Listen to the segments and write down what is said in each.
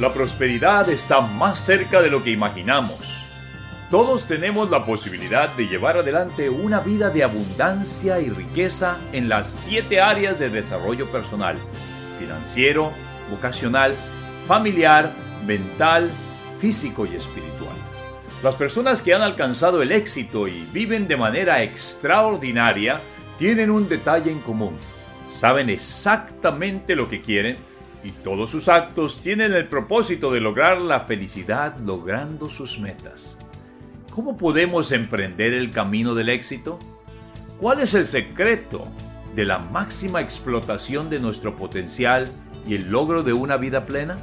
La prosperidad está más cerca de lo que imaginamos. Todos tenemos la posibilidad de llevar adelante una vida de abundancia y riqueza en las siete áreas de desarrollo personal, financiero, vocacional, familiar, mental, físico y espiritual. Las personas que han alcanzado el éxito y viven de manera extraordinaria tienen un detalle en común. Saben exactamente lo que quieren y todos sus actos tienen el propósito de lograr la felicidad logrando sus metas. ¿Cómo podemos emprender el camino del éxito? ¿Cuál es el secreto de la máxima explotación de nuestro potencial y el logro de una vida plena?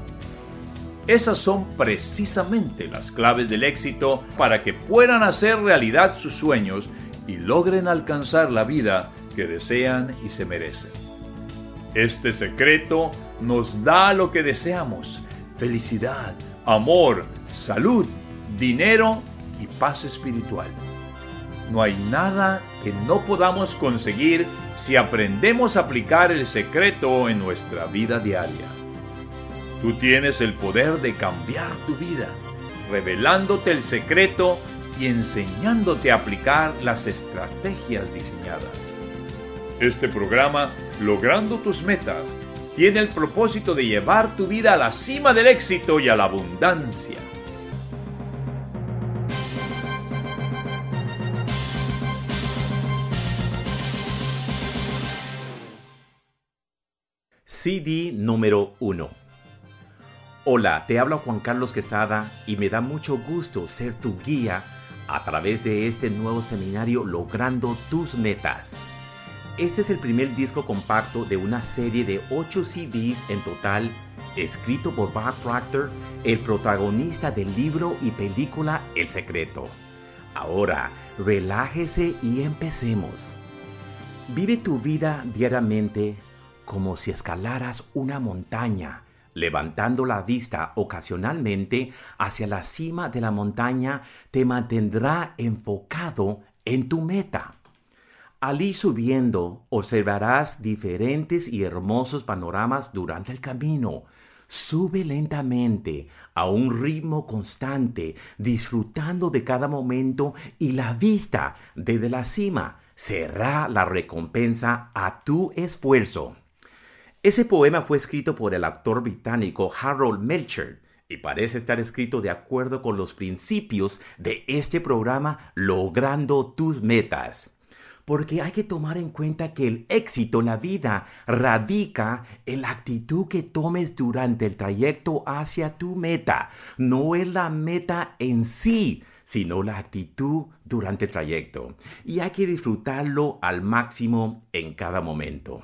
Esas son precisamente las claves del éxito para que puedan hacer realidad sus sueños y logren alcanzar la vida que desean y se merecen. Este secreto nos da lo que deseamos, felicidad, amor, salud, dinero y paz espiritual. No hay nada que no podamos conseguir si aprendemos a aplicar el secreto en nuestra vida diaria. Tú tienes el poder de cambiar tu vida, revelándote el secreto y enseñándote a aplicar las estrategias diseñadas. Este programa, Logrando tus metas, tiene el propósito de llevar tu vida a la cima del éxito y a la abundancia. CD número 1 Hola, te habla Juan Carlos Quesada y me da mucho gusto ser tu guía a través de este nuevo seminario Logrando tus metas. Este es el primer disco compacto de una serie de 8 CDs en total, escrito por Bob Proctor, el protagonista del libro y película El Secreto. Ahora, relájese y empecemos. Vive tu vida diariamente como si escalaras una montaña Levantando la vista ocasionalmente hacia la cima de la montaña te mantendrá enfocado en tu meta. Al ir subiendo observarás diferentes y hermosos panoramas durante el camino. Sube lentamente, a un ritmo constante, disfrutando de cada momento y la vista desde la cima será la recompensa a tu esfuerzo. Ese poema fue escrito por el actor británico Harold Melcher y parece estar escrito de acuerdo con los principios de este programa Logrando tus metas. Porque hay que tomar en cuenta que el éxito en la vida radica en la actitud que tomes durante el trayecto hacia tu meta. No es la meta en sí, sino la actitud durante el trayecto. Y hay que disfrutarlo al máximo en cada momento.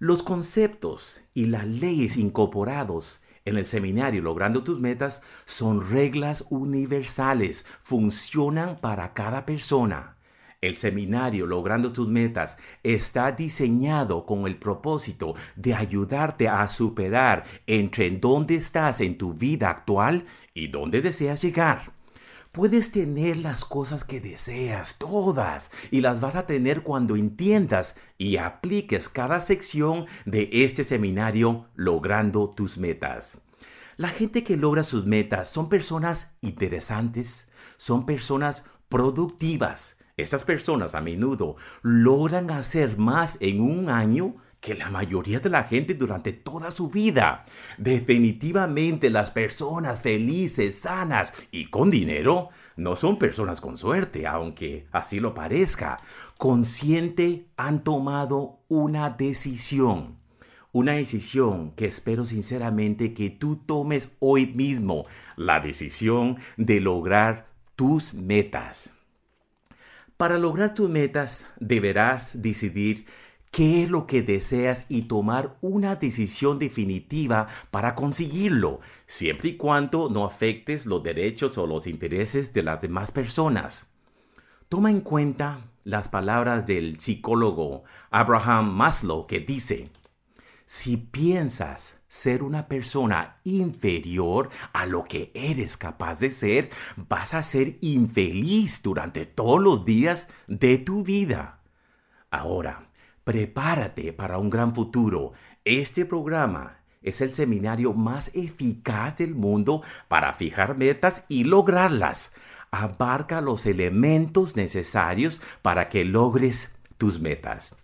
Los conceptos y las leyes incorporados en el seminario Logrando tus metas son reglas universales, funcionan para cada persona. El seminario Logrando tus metas está diseñado con el propósito de ayudarte a superar entre dónde estás en tu vida actual y dónde deseas llegar. Puedes tener las cosas que deseas, todas, y las vas a tener cuando entiendas y apliques cada sección de este seminario logrando tus metas. La gente que logra sus metas son personas interesantes, son personas productivas. Estas personas a menudo logran hacer más en un año que la mayoría de la gente durante toda su vida. Definitivamente las personas felices, sanas y con dinero no son personas con suerte, aunque así lo parezca. Consciente han tomado una decisión. Una decisión que espero sinceramente que tú tomes hoy mismo, la decisión de lograr tus metas. Para lograr tus metas deberás decidir qué es lo que deseas y tomar una decisión definitiva para conseguirlo, siempre y cuando no afectes los derechos o los intereses de las demás personas. Toma en cuenta las palabras del psicólogo Abraham Maslow que dice, si piensas ser una persona inferior a lo que eres capaz de ser, vas a ser infeliz durante todos los días de tu vida. Ahora, Prepárate para un gran futuro. Este programa es el seminario más eficaz del mundo para fijar metas y lograrlas. Abarca los elementos necesarios para que logres tus metas.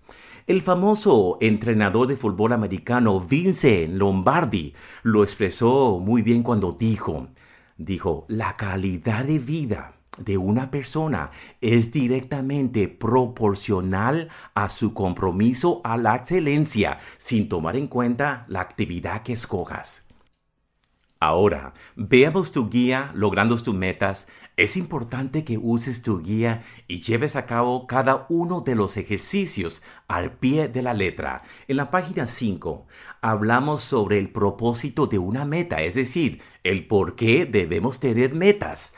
El famoso entrenador de fútbol americano Vince Lombardi lo expresó muy bien cuando dijo, dijo, la calidad de vida de una persona es directamente proporcional a su compromiso a la excelencia sin tomar en cuenta la actividad que escojas. Ahora, veamos tu guía logrando tus metas. Es importante que uses tu guía y lleves a cabo cada uno de los ejercicios al pie de la letra. En la página 5 hablamos sobre el propósito de una meta, es decir, el por qué debemos tener metas.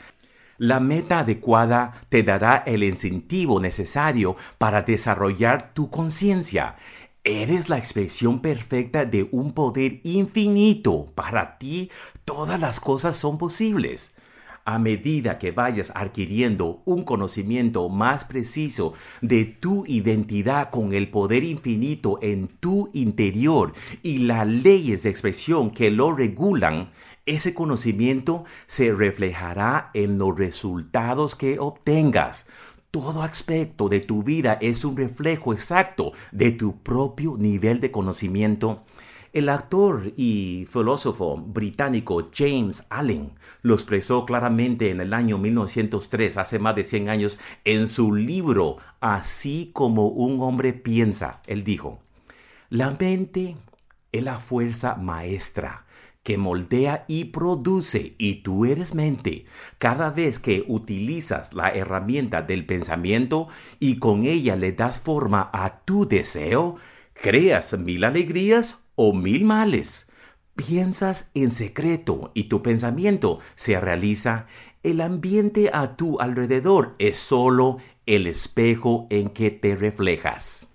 La meta adecuada te dará el incentivo necesario para desarrollar tu conciencia. Eres la expresión perfecta de un poder infinito. Para ti todas las cosas son posibles. A medida que vayas adquiriendo un conocimiento más preciso de tu identidad con el poder infinito en tu interior y las leyes de expresión que lo regulan, ese conocimiento se reflejará en los resultados que obtengas. Todo aspecto de tu vida es un reflejo exacto de tu propio nivel de conocimiento. El actor y filósofo británico James Allen lo expresó claramente en el año 1903, hace más de 100 años, en su libro Así como un hombre piensa. Él dijo, la mente es la fuerza maestra que moldea y produce, y tú eres mente. Cada vez que utilizas la herramienta del pensamiento y con ella le das forma a tu deseo, creas mil alegrías o mil males. Piensas en secreto y tu pensamiento se realiza. El ambiente a tu alrededor es solo el espejo en que te reflejas.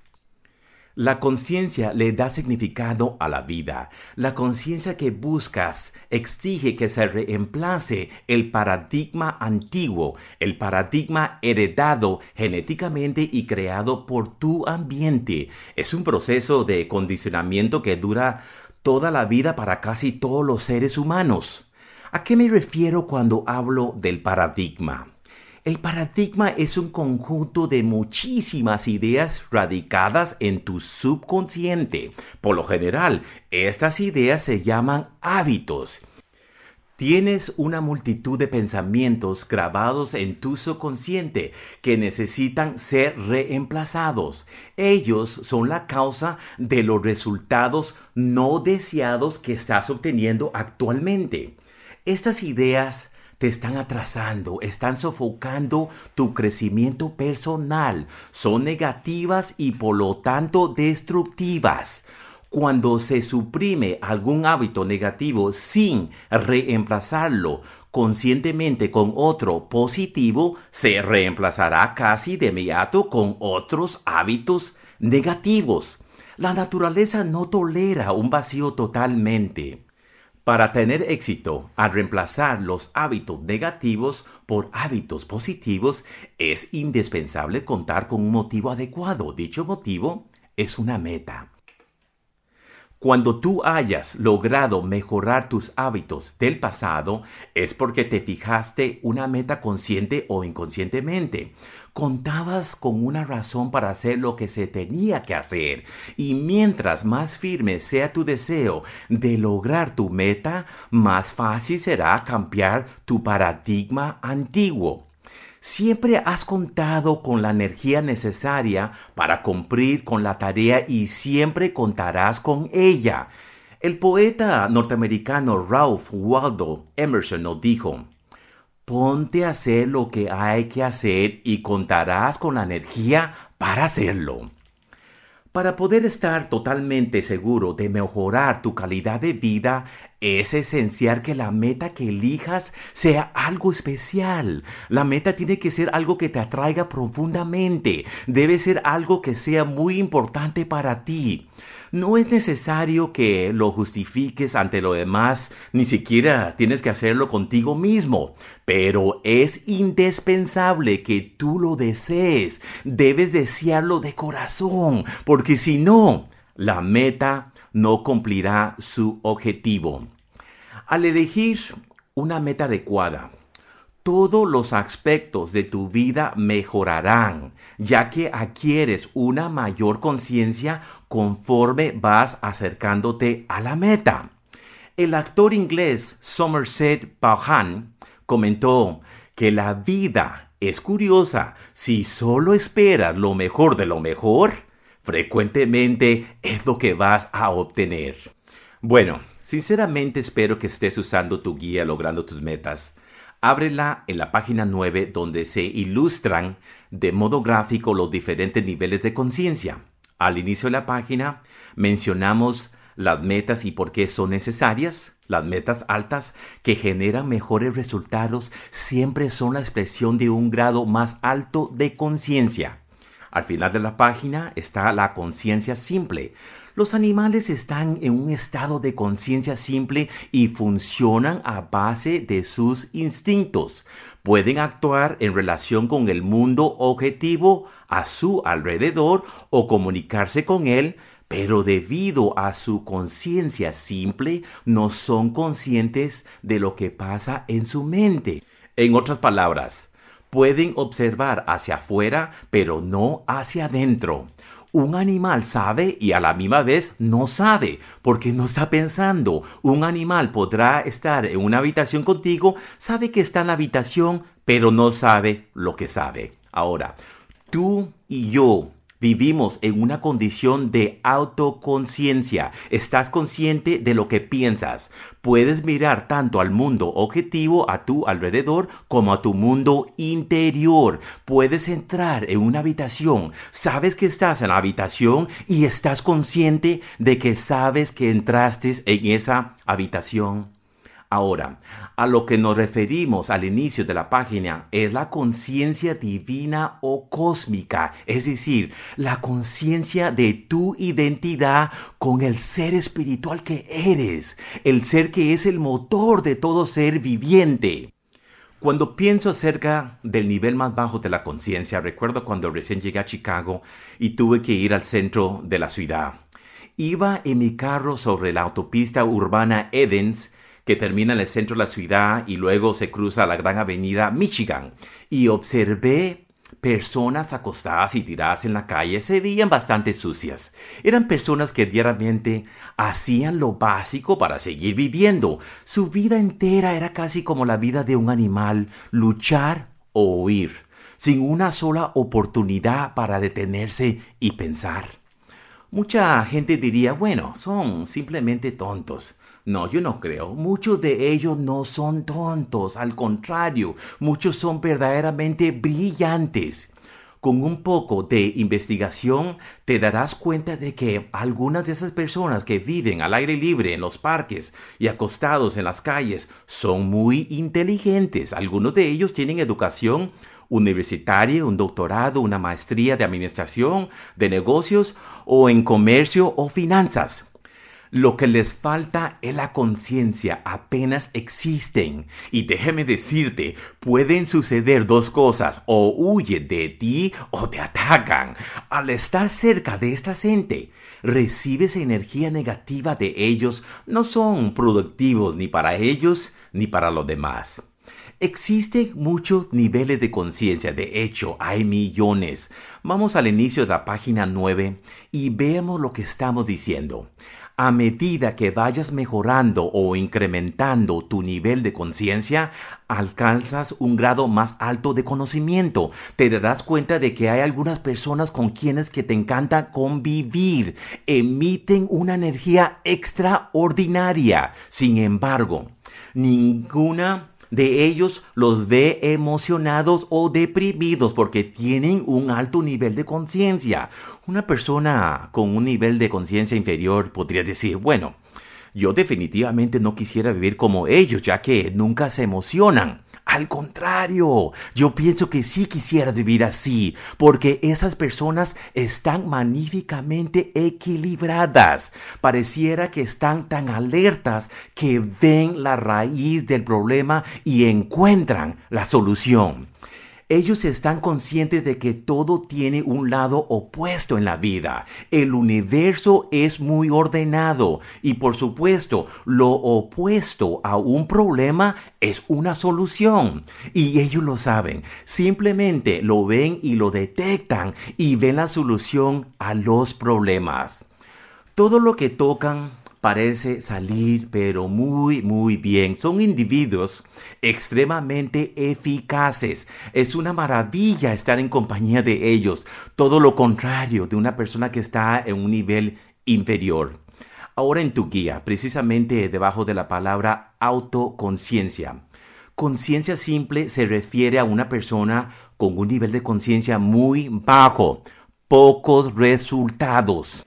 La conciencia le da significado a la vida. La conciencia que buscas exige que se reemplace el paradigma antiguo, el paradigma heredado genéticamente y creado por tu ambiente. Es un proceso de condicionamiento que dura toda la vida para casi todos los seres humanos. ¿A qué me refiero cuando hablo del paradigma? El paradigma es un conjunto de muchísimas ideas radicadas en tu subconsciente. Por lo general, estas ideas se llaman hábitos. Tienes una multitud de pensamientos grabados en tu subconsciente que necesitan ser reemplazados. Ellos son la causa de los resultados no deseados que estás obteniendo actualmente. Estas ideas te están atrasando, están sofocando tu crecimiento personal, son negativas y por lo tanto destructivas. Cuando se suprime algún hábito negativo sin reemplazarlo conscientemente con otro positivo, se reemplazará casi de inmediato con otros hábitos negativos. La naturaleza no tolera un vacío totalmente. Para tener éxito al reemplazar los hábitos negativos por hábitos positivos, es indispensable contar con un motivo adecuado. Dicho motivo es una meta. Cuando tú hayas logrado mejorar tus hábitos del pasado, es porque te fijaste una meta consciente o inconscientemente. Contabas con una razón para hacer lo que se tenía que hacer. Y mientras más firme sea tu deseo de lograr tu meta, más fácil será cambiar tu paradigma antiguo. Siempre has contado con la energía necesaria para cumplir con la tarea y siempre contarás con ella. El poeta norteamericano Ralph Waldo Emerson nos dijo, Ponte a hacer lo que hay que hacer y contarás con la energía para hacerlo. Para poder estar totalmente seguro de mejorar tu calidad de vida, es esencial que la meta que elijas sea algo especial. La meta tiene que ser algo que te atraiga profundamente. Debe ser algo que sea muy importante para ti. No es necesario que lo justifiques ante lo demás, ni siquiera tienes que hacerlo contigo mismo, pero es indispensable que tú lo desees. Debes desearlo de corazón, porque si no, la meta no cumplirá su objetivo. Al elegir una meta adecuada, todos los aspectos de tu vida mejorarán, ya que adquieres una mayor conciencia conforme vas acercándote a la meta. El actor inglés Somerset Maugham comentó que la vida es curiosa si solo esperas lo mejor de lo mejor, frecuentemente es lo que vas a obtener. Bueno, sinceramente espero que estés usando tu guía logrando tus metas ábrela en la página 9 donde se ilustran de modo gráfico los diferentes niveles de conciencia. Al inicio de la página mencionamos las metas y por qué son necesarias. Las metas altas que generan mejores resultados siempre son la expresión de un grado más alto de conciencia. Al final de la página está la conciencia simple. Los animales están en un estado de conciencia simple y funcionan a base de sus instintos. Pueden actuar en relación con el mundo objetivo a su alrededor o comunicarse con él, pero debido a su conciencia simple no son conscientes de lo que pasa en su mente. En otras palabras, pueden observar hacia afuera, pero no hacia adentro. Un animal sabe y a la misma vez no sabe, porque no está pensando. Un animal podrá estar en una habitación contigo, sabe que está en la habitación, pero no sabe lo que sabe. Ahora, tú y yo Vivimos en una condición de autoconciencia. Estás consciente de lo que piensas. Puedes mirar tanto al mundo objetivo a tu alrededor como a tu mundo interior. Puedes entrar en una habitación. Sabes que estás en la habitación y estás consciente de que sabes que entraste en esa habitación Ahora, a lo que nos referimos al inicio de la página es la conciencia divina o cósmica, es decir, la conciencia de tu identidad con el ser espiritual que eres, el ser que es el motor de todo ser viviente. Cuando pienso acerca del nivel más bajo de la conciencia, recuerdo cuando recién llegué a Chicago y tuve que ir al centro de la ciudad. Iba en mi carro sobre la autopista urbana Edens que termina en el centro de la ciudad y luego se cruza la gran avenida Michigan. Y observé personas acostadas y tiradas en la calle se veían bastante sucias. Eran personas que diariamente hacían lo básico para seguir viviendo. Su vida entera era casi como la vida de un animal, luchar o huir, sin una sola oportunidad para detenerse y pensar. Mucha gente diría, bueno, son simplemente tontos. No, yo no creo. Muchos de ellos no son tontos, al contrario, muchos son verdaderamente brillantes. Con un poco de investigación te darás cuenta de que algunas de esas personas que viven al aire libre en los parques y acostados en las calles son muy inteligentes. Algunos de ellos tienen educación universitaria, un doctorado, una maestría de administración, de negocios o en comercio o finanzas. Lo que les falta es la conciencia, apenas existen. Y déjeme decirte, pueden suceder dos cosas, o huye de ti o te atacan. Al estar cerca de esta gente, recibes energía negativa de ellos, no son productivos ni para ellos ni para los demás. Existen muchos niveles de conciencia, de hecho hay millones. Vamos al inicio de la página 9 y veamos lo que estamos diciendo a medida que vayas mejorando o incrementando tu nivel de conciencia, alcanzas un grado más alto de conocimiento. Te darás cuenta de que hay algunas personas con quienes que te encanta convivir. Emiten una energía extraordinaria. Sin embargo, ninguna de ellos los ve emocionados o deprimidos porque tienen un alto nivel de conciencia. Una persona con un nivel de conciencia inferior podría decir, bueno, yo definitivamente no quisiera vivir como ellos, ya que nunca se emocionan. Al contrario, yo pienso que sí quisiera vivir así, porque esas personas están magníficamente equilibradas. Pareciera que están tan alertas que ven la raíz del problema y encuentran la solución. Ellos están conscientes de que todo tiene un lado opuesto en la vida. El universo es muy ordenado y por supuesto lo opuesto a un problema es una solución. Y ellos lo saben. Simplemente lo ven y lo detectan y ven la solución a los problemas. Todo lo que tocan parece salir pero muy muy bien. Son individuos extremadamente eficaces. Es una maravilla estar en compañía de ellos. Todo lo contrario de una persona que está en un nivel inferior. Ahora en tu guía, precisamente debajo de la palabra autoconciencia. Conciencia simple se refiere a una persona con un nivel de conciencia muy bajo, pocos resultados.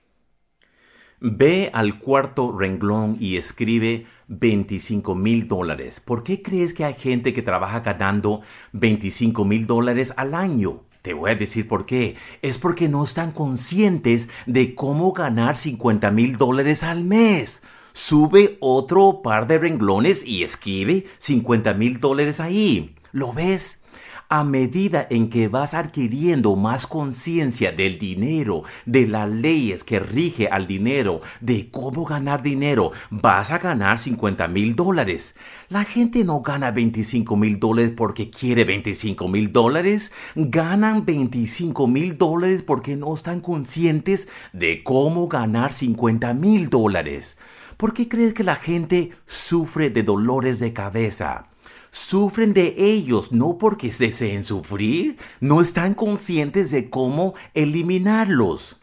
Ve al cuarto renglón y escribe 25 mil dólares. ¿Por qué crees que hay gente que trabaja ganando 25 mil dólares al año? Te voy a decir por qué. Es porque no están conscientes de cómo ganar 50 mil dólares al mes. Sube otro par de renglones y escribe 50 mil dólares ahí. ¿Lo ves? A medida en que vas adquiriendo más conciencia del dinero, de las leyes que rige al dinero, de cómo ganar dinero, vas a ganar 50 mil dólares. La gente no gana 25 mil dólares porque quiere 25 mil dólares, ganan 25 mil dólares porque no están conscientes de cómo ganar 50 mil dólares. ¿Por qué crees que la gente sufre de dolores de cabeza? Sufren de ellos, no porque deseen sufrir, no están conscientes de cómo eliminarlos.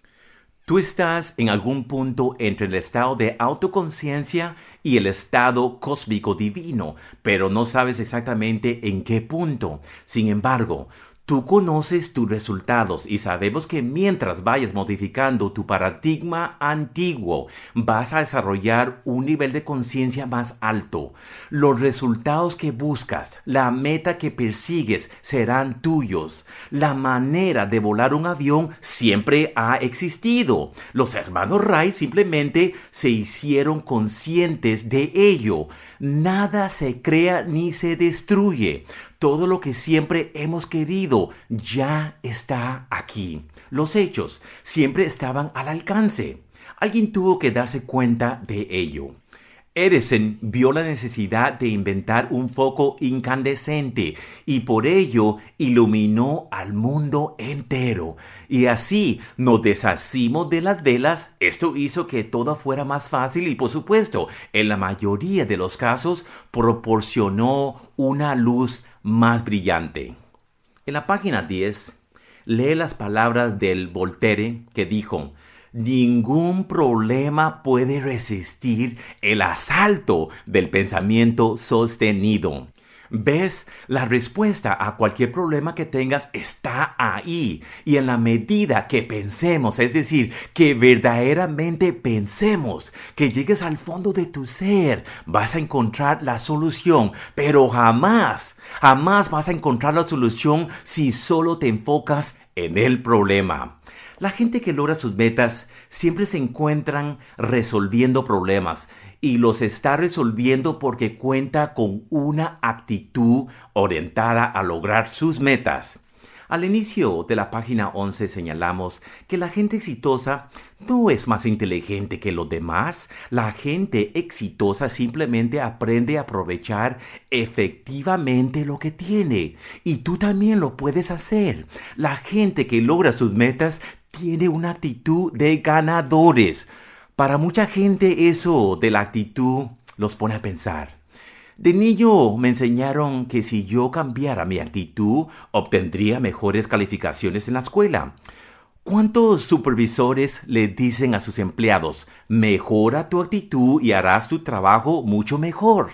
Tú estás en algún punto entre el estado de autoconciencia y el estado cósmico divino, pero no sabes exactamente en qué punto. Sin embargo, Tú conoces tus resultados y sabemos que mientras vayas modificando tu paradigma antiguo, vas a desarrollar un nivel de conciencia más alto. Los resultados que buscas, la meta que persigues serán tuyos. La manera de volar un avión siempre ha existido. Los hermanos Wright simplemente se hicieron conscientes de ello. Nada se crea ni se destruye. Todo lo que siempre hemos querido ya está aquí. Los hechos siempre estaban al alcance. Alguien tuvo que darse cuenta de ello. Edison vio la necesidad de inventar un foco incandescente y por ello iluminó al mundo entero. Y así nos deshacimos de las velas. Esto hizo que todo fuera más fácil y por supuesto, en la mayoría de los casos, proporcionó una luz más brillante. En la página 10, lee las palabras del Voltaire que dijo, Ningún problema puede resistir el asalto del pensamiento sostenido. ¿Ves? La respuesta a cualquier problema que tengas está ahí. Y en la medida que pensemos, es decir, que verdaderamente pensemos, que llegues al fondo de tu ser, vas a encontrar la solución. Pero jamás, jamás vas a encontrar la solución si solo te enfocas en el problema. La gente que logra sus metas siempre se encuentran resolviendo problemas y los está resolviendo porque cuenta con una actitud orientada a lograr sus metas. Al inicio de la página 11 señalamos que la gente exitosa no es más inteligente que los demás. La gente exitosa simplemente aprende a aprovechar efectivamente lo que tiene. Y tú también lo puedes hacer. La gente que logra sus metas tiene una actitud de ganadores. Para mucha gente eso de la actitud los pone a pensar. De niño me enseñaron que si yo cambiara mi actitud obtendría mejores calificaciones en la escuela. ¿Cuántos supervisores le dicen a sus empleados, mejora tu actitud y harás tu trabajo mucho mejor?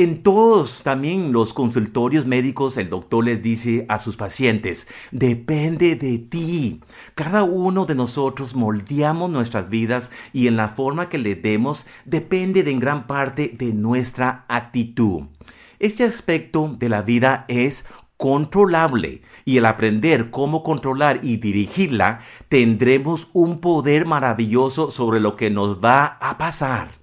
En todos también los consultorios médicos el doctor les dice a sus pacientes, depende de ti. Cada uno de nosotros moldeamos nuestras vidas y en la forma que le demos depende de en gran parte de nuestra actitud. Este aspecto de la vida es controlable y el aprender cómo controlar y dirigirla tendremos un poder maravilloso sobre lo que nos va a pasar.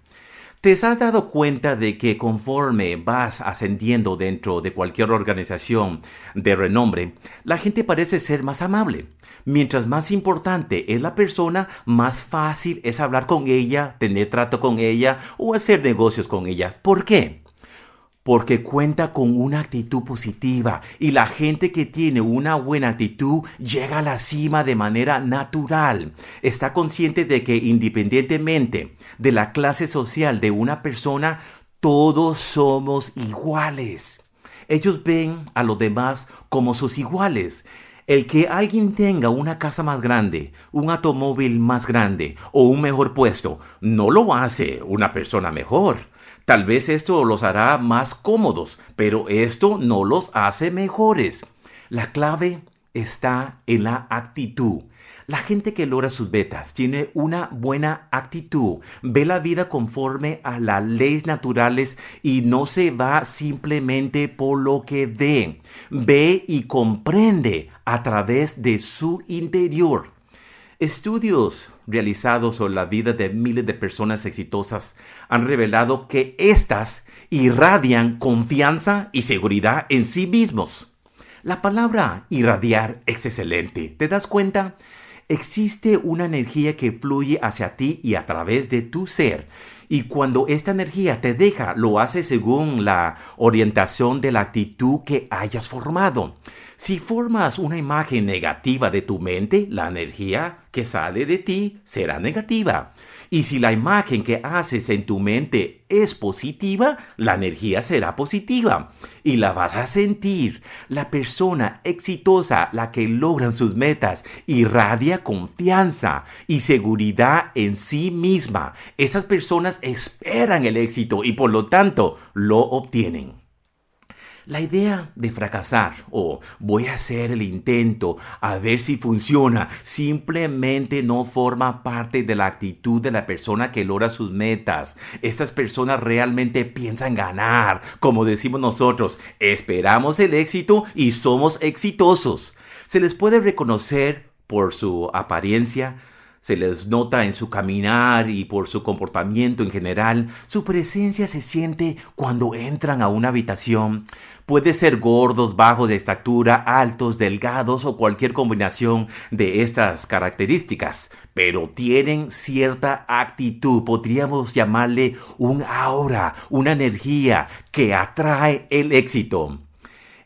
¿Te has dado cuenta de que conforme vas ascendiendo dentro de cualquier organización de renombre, la gente parece ser más amable? Mientras más importante es la persona, más fácil es hablar con ella, tener trato con ella o hacer negocios con ella. ¿Por qué? Porque cuenta con una actitud positiva y la gente que tiene una buena actitud llega a la cima de manera natural. Está consciente de que independientemente de la clase social de una persona, todos somos iguales. Ellos ven a los demás como sus iguales. El que alguien tenga una casa más grande, un automóvil más grande o un mejor puesto, no lo hace una persona mejor Tal vez esto los hará más cómodos, pero esto no los hace mejores. La clave está en la actitud. La gente que logra sus metas tiene una buena actitud, ve la vida conforme a las leyes naturales y no se va simplemente por lo que ve. Ve y comprende a través de su interior. Estudios realizados sobre la vida de miles de personas exitosas han revelado que éstas irradian confianza y seguridad en sí mismos. La palabra irradiar es excelente. ¿Te das cuenta? Existe una energía que fluye hacia ti y a través de tu ser. Y cuando esta energía te deja, lo hace según la orientación de la actitud que hayas formado. Si formas una imagen negativa de tu mente, la energía que sale de ti será negativa. Y si la imagen que haces en tu mente es positiva, la energía será positiva. Y la vas a sentir. La persona exitosa, la que logran sus metas, irradia confianza y seguridad en sí misma. Esas personas esperan el éxito y por lo tanto lo obtienen. La idea de fracasar o voy a hacer el intento a ver si funciona simplemente no forma parte de la actitud de la persona que logra sus metas. Estas personas realmente piensan ganar, como decimos nosotros, esperamos el éxito y somos exitosos. Se les puede reconocer por su apariencia, se les nota en su caminar y por su comportamiento en general. Su presencia se siente cuando entran a una habitación. Puede ser gordos, bajos de estatura, altos, delgados o cualquier combinación de estas características, pero tienen cierta actitud, podríamos llamarle un aura, una energía que atrae el éxito.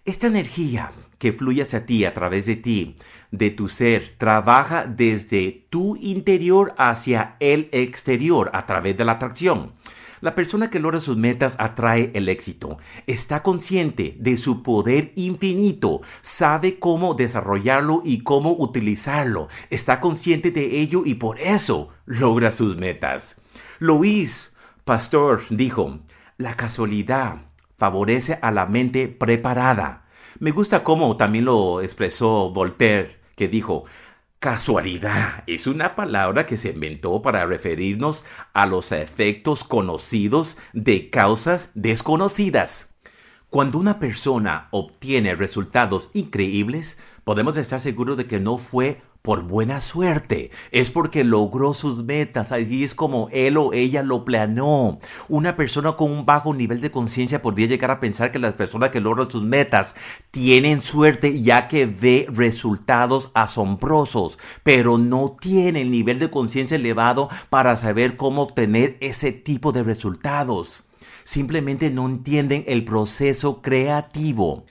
Esta energía que fluye hacia ti a través de ti, de tu ser, trabaja desde tu interior hacia el exterior a través de la atracción. La persona que logra sus metas atrae el éxito. Está consciente de su poder infinito, sabe cómo desarrollarlo y cómo utilizarlo. Está consciente de ello y por eso logra sus metas. Luis Pastor dijo, la casualidad favorece a la mente preparada. Me gusta cómo también lo expresó Voltaire, que dijo, Casualidad es una palabra que se inventó para referirnos a los efectos conocidos de causas desconocidas. Cuando una persona obtiene resultados increíbles, podemos estar seguros de que no fue por buena suerte, es porque logró sus metas, allí es como él o ella lo planeó. Una persona con un bajo nivel de conciencia podría llegar a pensar que las personas que logran sus metas tienen suerte ya que ve resultados asombrosos, pero no tiene el nivel de conciencia elevado para saber cómo obtener ese tipo de resultados. Simplemente no entienden el proceso creativo.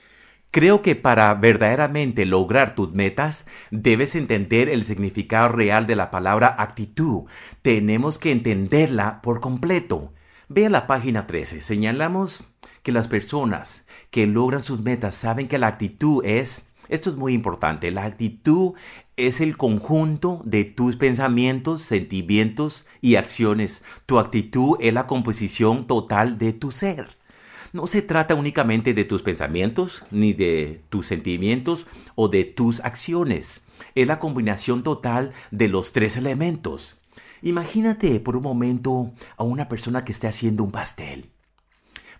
Creo que para verdaderamente lograr tus metas debes entender el significado real de la palabra actitud. Tenemos que entenderla por completo. Ve a la página 13. Señalamos que las personas que logran sus metas saben que la actitud es, esto es muy importante, la actitud es el conjunto de tus pensamientos, sentimientos y acciones. Tu actitud es la composición total de tu ser no se trata únicamente de tus pensamientos, ni de tus sentimientos o de tus acciones. Es la combinación total de los tres elementos. Imagínate por un momento a una persona que esté haciendo un pastel.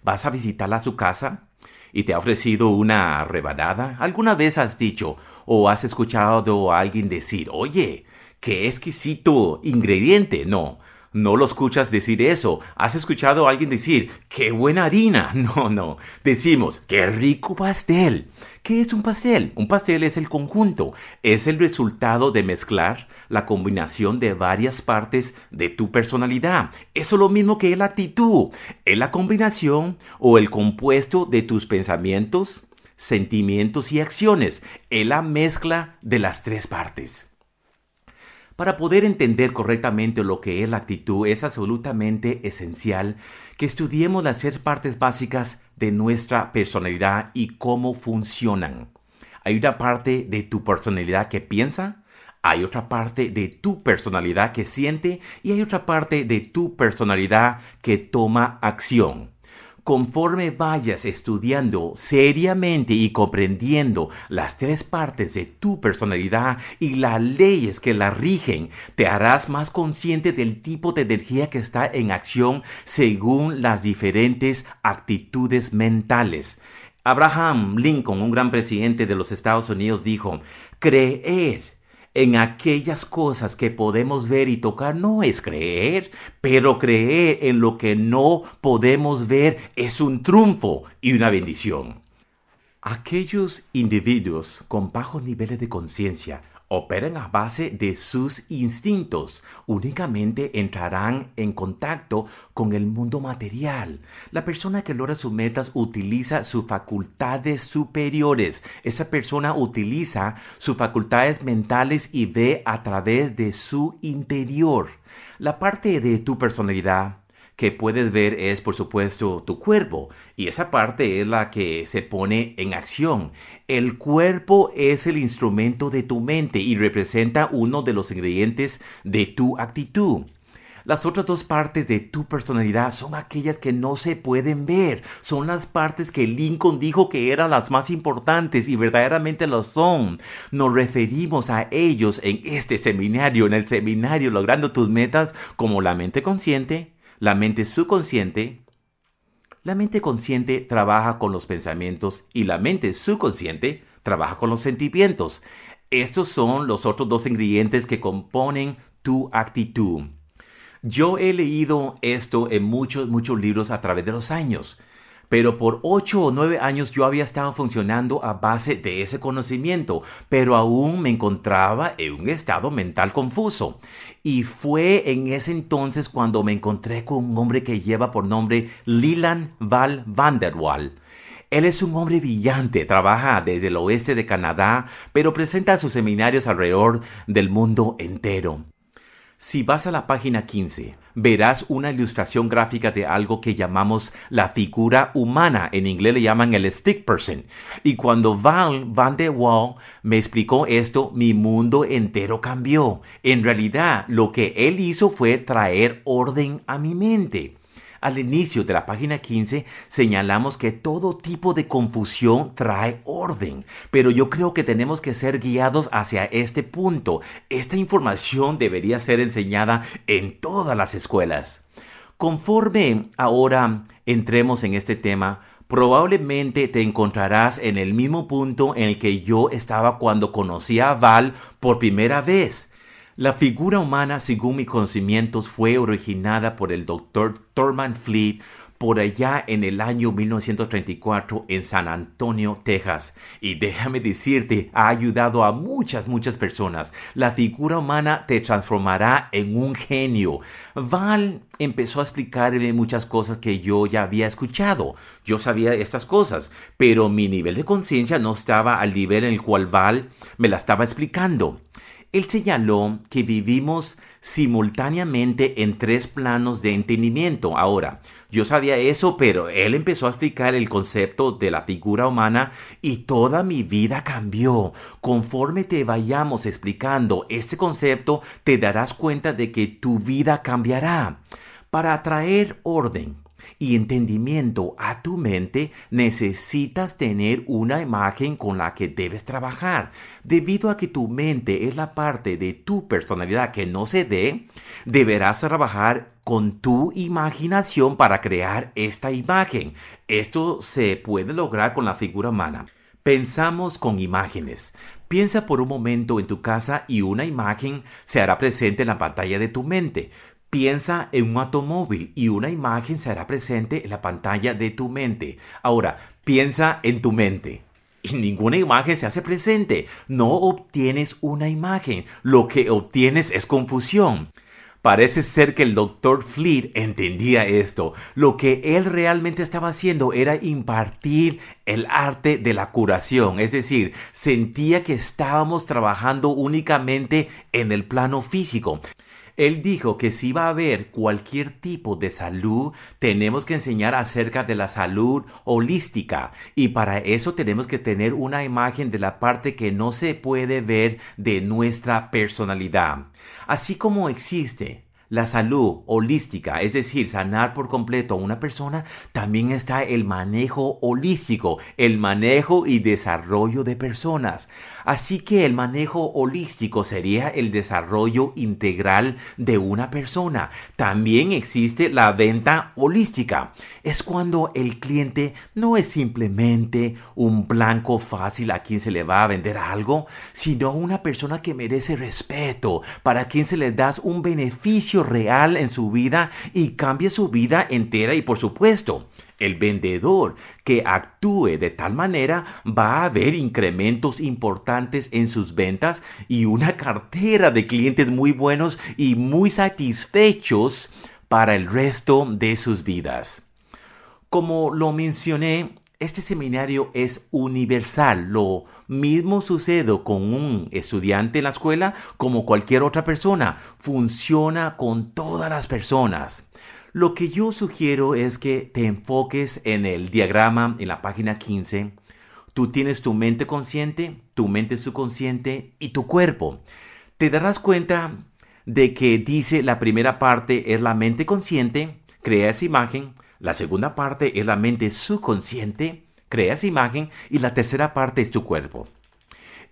Vas a visitarla a su casa y te ha ofrecido una rebanada. ¿Alguna vez has dicho o has escuchado a alguien decir, oye, qué exquisito ingrediente? No, No lo escuchas decir eso. ¿Has escuchado a alguien decir, qué buena harina? No, no. Decimos, qué rico pastel. ¿Qué es un pastel? Un pastel es el conjunto. Es el resultado de mezclar la combinación de varias partes de tu personalidad. Eso es lo mismo que la actitud. Es la combinación o el compuesto de tus pensamientos, sentimientos y acciones. Es la mezcla de las tres partes. Para poder entender correctamente lo que es la actitud es absolutamente esencial que estudiemos las tres partes básicas de nuestra personalidad y cómo funcionan. Hay una parte de tu personalidad que piensa, hay otra parte de tu personalidad que siente y hay otra parte de tu personalidad que toma acción conforme vayas estudiando seriamente y comprendiendo las tres partes de tu personalidad y las leyes que la rigen, te harás más consciente del tipo de energía que está en acción según las diferentes actitudes mentales. Abraham Lincoln, un gran presidente de los Estados Unidos, dijo, creer en aquellas cosas que podemos ver y tocar no es creer, pero creer en lo que no podemos ver es un triunfo y una bendición. Aquellos individuos con bajos niveles de conciencia operan a base de sus instintos. Únicamente entrarán en contacto con el mundo material. La persona que logra sus metas utiliza sus facultades superiores. Esa persona utiliza sus facultades mentales y ve a través de su interior. La parte de tu personalidad que puedes ver es, por supuesto, tu cuerpo. Y esa parte es la que se pone en acción. El cuerpo es el instrumento de tu mente y representa uno de los ingredientes de tu actitud. Las otras dos partes de tu personalidad son aquellas que no se pueden ver. Son las partes que Lincoln dijo que eran las más importantes y verdaderamente lo son. Nos referimos a ellos en este seminario, en el seminario Logrando tus metas como la mente consciente, la mente subconsciente, la mente consciente trabaja con los pensamientos y la mente subconsciente trabaja con los sentimientos. Estos son los otros dos ingredientes que componen tu actitud. Yo he leído esto en muchos, muchos libros a través de los años pero por ocho o nueve años yo había estado funcionando a base de ese conocimiento, pero aún me encontraba en un estado mental confuso. Y fue en ese entonces cuando me encontré con un hombre que lleva por nombre Leland Val Vanderwall. Él es un hombre brillante, trabaja desde el oeste de Canadá, pero presenta sus seminarios alrededor del mundo entero. Si vas a la página 15, verás una ilustración gráfica de algo que llamamos la figura humana. En inglés le llaman el stick person. Y cuando Val Van de Waal me explicó esto, mi mundo entero cambió. En realidad, lo que él hizo fue traer orden a mi mente. Al inicio de la página 15 señalamos que todo tipo de confusión trae orden, pero yo creo que tenemos que ser guiados hacia este punto. Esta información debería ser enseñada en todas las escuelas. Conforme ahora entremos en este tema, probablemente te encontrarás en el mismo punto en el que yo estaba cuando conocí a Val por primera vez. La figura humana, según mis conocimientos, fue originada por el Dr. Thurman Fleet por allá en el año 1934 en San Antonio, Texas. Y déjame decirte, ha ayudado a muchas, muchas personas. La figura humana te transformará en un genio. Val empezó a explicarme muchas cosas que yo ya había escuchado. Yo sabía estas cosas, pero mi nivel de conciencia no estaba al nivel en el cual Val me la estaba explicando. Él señaló que vivimos simultáneamente en tres planos de entendimiento. Ahora, yo sabía eso, pero él empezó a explicar el concepto de la figura humana y toda mi vida cambió. Conforme te vayamos explicando este concepto, te darás cuenta de que tu vida cambiará. Para atraer orden, y entendimiento a tu mente, necesitas tener una imagen con la que debes trabajar. Debido a que tu mente es la parte de tu personalidad que no se ve, deberás trabajar con tu imaginación para crear esta imagen. Esto se puede lograr con la figura humana. Pensamos con imágenes. Piensa por un momento en tu casa y una imagen se hará presente en la pantalla de tu mente. Piensa en un automóvil y una imagen será presente en la pantalla de tu mente. Ahora, piensa en tu mente. Y ninguna imagen se hace presente. No obtienes una imagen. Lo que obtienes es confusión. Parece ser que el doctor Fleet entendía esto. Lo que él realmente estaba haciendo era impartir el arte de la curación. Es decir, sentía que estábamos trabajando únicamente en el plano físico. Él dijo que si va a haber cualquier tipo de salud, tenemos que enseñar acerca de la salud holística y para eso tenemos que tener una imagen de la parte que no se puede ver de nuestra personalidad. Así como existe la salud holística, es decir, sanar por completo a una persona, también está el manejo holístico, el manejo y desarrollo de personas. Así que el manejo holístico sería el desarrollo integral de una persona. También existe la venta holística. Es cuando el cliente no es simplemente un blanco fácil a quien se le va a vender algo, sino una persona que merece respeto, para quien se le da un beneficio real en su vida y cambia su vida entera y por supuesto el vendedor que actúe de tal manera va a haber incrementos importantes en sus ventas y una cartera de clientes muy buenos y muy satisfechos para el resto de sus vidas. Como lo mencioné, este seminario es universal. Lo mismo sucede con un estudiante en la escuela como cualquier otra persona. Funciona con todas las personas. Lo que yo sugiero es que te enfoques en el diagrama en la página 15. Tú tienes tu mente consciente, tu mente subconsciente y tu cuerpo. Te darás cuenta de que dice la primera parte es la mente consciente, crea esa imagen, la segunda parte es la mente subconsciente, crea esa imagen y la tercera parte es tu cuerpo.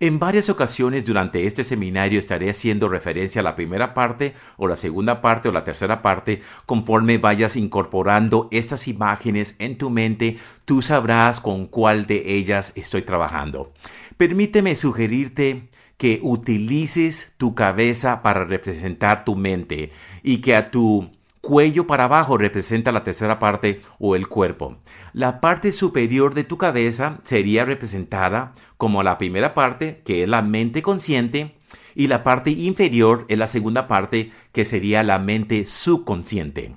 En varias ocasiones durante este seminario estaré haciendo referencia a la primera parte o la segunda parte o la tercera parte. Conforme vayas incorporando estas imágenes en tu mente, tú sabrás con cuál de ellas estoy trabajando. Permíteme sugerirte que utilices tu cabeza para representar tu mente y que a tu cuello para abajo representa la tercera parte o el cuerpo. La parte superior de tu cabeza sería representada como la primera parte, que es la mente consciente, y la parte inferior es la segunda parte, que sería la mente subconsciente.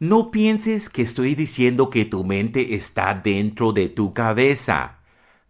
No pienses que estoy diciendo que tu mente está dentro de tu cabeza.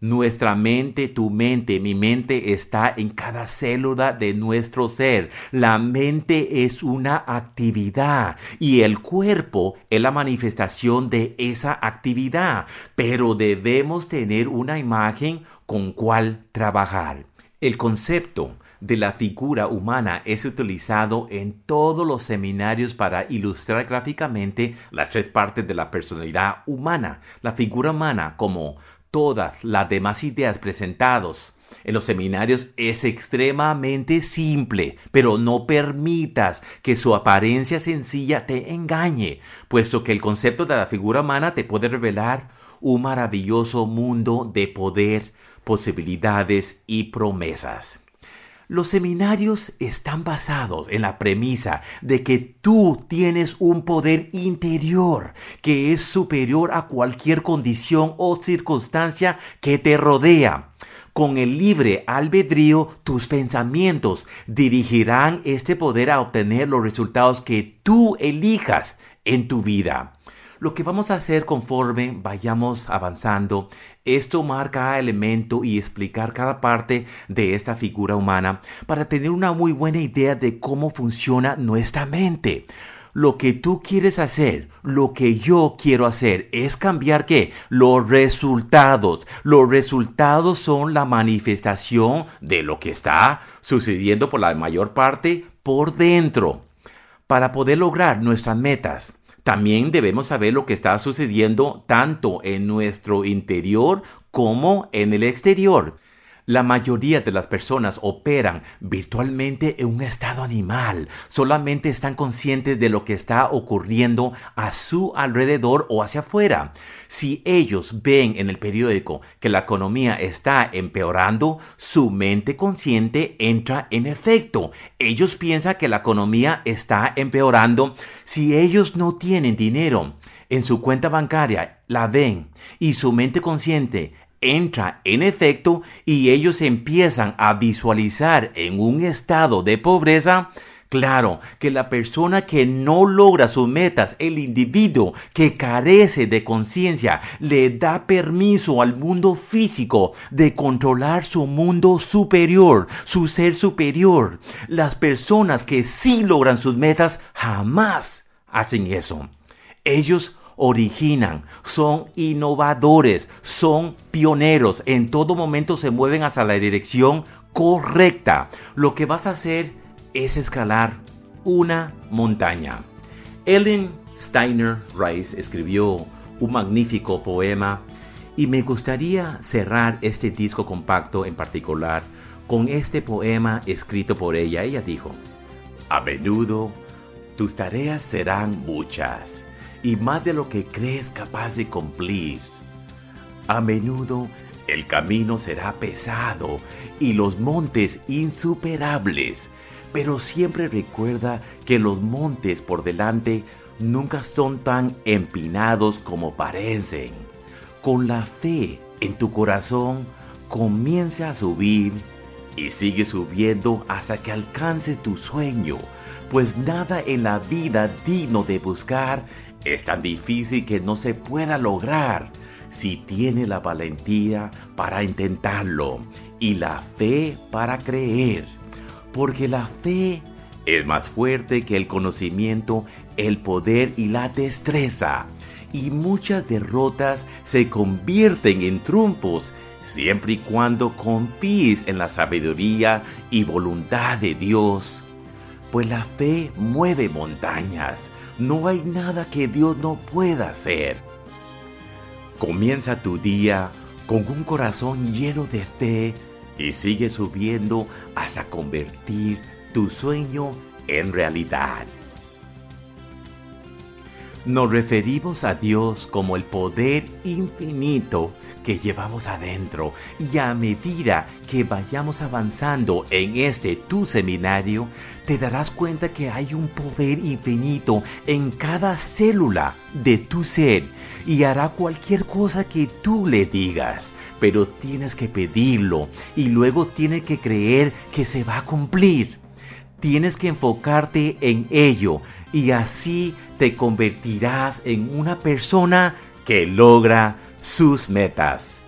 Nuestra mente, tu mente, mi mente está en cada célula de nuestro ser. La mente es una actividad y el cuerpo es la manifestación de esa actividad, pero debemos tener una imagen con cual trabajar. El concepto de la figura humana es utilizado en todos los seminarios para ilustrar gráficamente las tres partes de la personalidad humana. La figura humana como todas las demás ideas presentados en los seminarios es extremadamente simple, pero no permitas que su apariencia sencilla te engañe, puesto que el concepto de la figura humana te puede revelar un maravilloso mundo de poder, posibilidades y promesas. Los seminarios están basados en la premisa de que tú tienes un poder interior que es superior a cualquier condición o circunstancia que te rodea. Con el libre albedrío, tus pensamientos dirigirán este poder a obtener los resultados que tú elijas en tu vida. Lo que vamos a hacer conforme vayamos avanzando es tomar cada elemento y explicar cada parte de esta figura humana para tener una muy buena idea de cómo funciona nuestra mente. Lo que tú quieres hacer, lo que yo quiero hacer es cambiar qué? Los resultados. Los resultados son la manifestación de lo que está sucediendo por la mayor parte por dentro. Para poder lograr nuestras metas, también debemos saber lo que está sucediendo tanto en nuestro interior como en el exterior. La mayoría de las personas operan virtualmente en un estado animal. Solamente están conscientes de lo que está ocurriendo a su alrededor o hacia afuera. Si ellos ven en el periódico que la economía está empeorando, su mente consciente entra en efecto. Ellos piensan que la economía está empeorando. Si ellos no tienen dinero en su cuenta bancaria, la ven y su mente consciente entra en efecto y ellos empiezan a visualizar en un estado de pobreza, Claro que la persona que no logra sus metas, el individuo que carece de conciencia, le da permiso al mundo físico de controlar su mundo superior, su ser superior. Las personas que sí logran sus metas jamás hacen eso. Ellos originan, son innovadores, son pioneros, en todo momento se mueven hacia la dirección correcta. Lo que vas a hacer es escalar una montaña. Ellen Steiner Rice escribió un magnífico poema y me gustaría cerrar este disco compacto en particular con este poema escrito por ella. Ella dijo, a menudo tus tareas serán muchas y más de lo que crees capaz de cumplir. A menudo el camino será pesado y los montes insuperables, pero siempre recuerda que los montes por delante nunca son tan empinados como parecen. Con la fe en tu corazón, comienza a subir y sigue subiendo hasta que alcances tu sueño, pues nada en la vida digno de buscar es tan difícil que no se pueda lograr si tiene la valentía para intentarlo y la fe para creer. Porque la fe es más fuerte que el conocimiento, el poder y la destreza. Y muchas derrotas se convierten en triunfos siempre y cuando confíes en la sabiduría y voluntad de Dios. Pues la fe mueve montañas no hay nada que Dios no pueda hacer. Comienza tu día con un corazón lleno de fe y sigue subiendo hasta convertir tu sueño en realidad. Nos referimos a Dios como el poder infinito que llevamos adentro y a medida que vayamos avanzando en este tu seminario, te darás cuenta que hay un poder infinito en cada célula de tu ser y hará cualquier cosa que tú le digas, pero tienes que pedirlo y luego tienes que creer que se va a cumplir. Tienes que enfocarte en ello y así te convertirás en una persona que logra sus metas.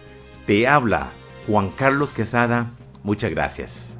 Te habla Juan Carlos Quesada. Muchas gracias.